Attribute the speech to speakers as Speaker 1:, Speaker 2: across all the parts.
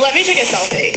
Speaker 1: Let me take a selfie.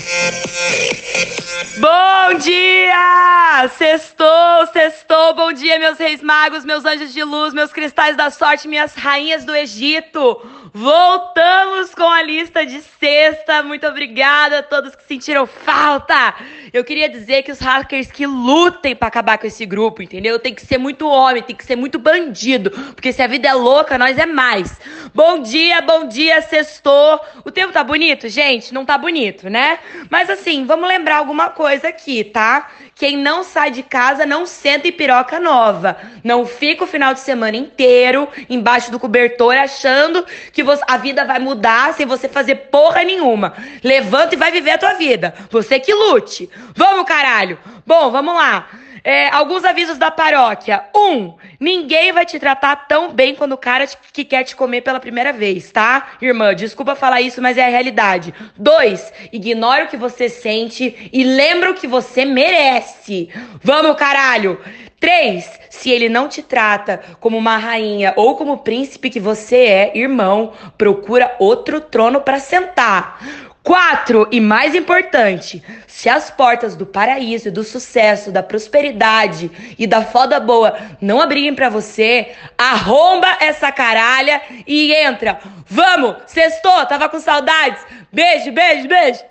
Speaker 2: Bom dia! Sextou, sextou. Bom dia, meus reis magos, meus anjos de luz, meus cristais da sorte, minhas rainhas do Egito. Voltamos com a lista de sexta. Muito obrigada a todos que sentiram falta. Eu queria dizer que os hackers que lutem para acabar com esse grupo, entendeu? Tem que ser muito homem, tem que ser muito bandido, porque se a vida é louca, nós é mais. Bom dia, bom dia, sextou. O tempo tá bonito, gente? Não tá bonito, né? Mas assim, vamos lembrar alguma coisa aqui, tá? Quem não sai de casa não senta em piroca nova. Não fica o final de semana inteiro embaixo do cobertor achando que a vida vai mudar sem você fazer porra nenhuma. Levanta e vai viver a tua vida. Você que lute. Vamos, caralho. Bom, vamos lá. É, alguns avisos da paróquia. Um, ninguém vai te tratar tão bem quando o cara que quer te comer pela primeira vez, tá? Irmã, desculpa falar isso, mas é a realidade. Dois, ignora o que você sente e lembra o que você merece. Vamos, caralho! Três, se ele não te trata como uma rainha ou como príncipe que você é, irmão, procura outro trono para sentar. Quatro, e mais importante, se as portas do paraíso, do sucesso, da prosperidade e da foda boa não abrirem para você, arromba essa caralha e entra. Vamos, sextou, tava com saudades. Beijo, beijo, beijo.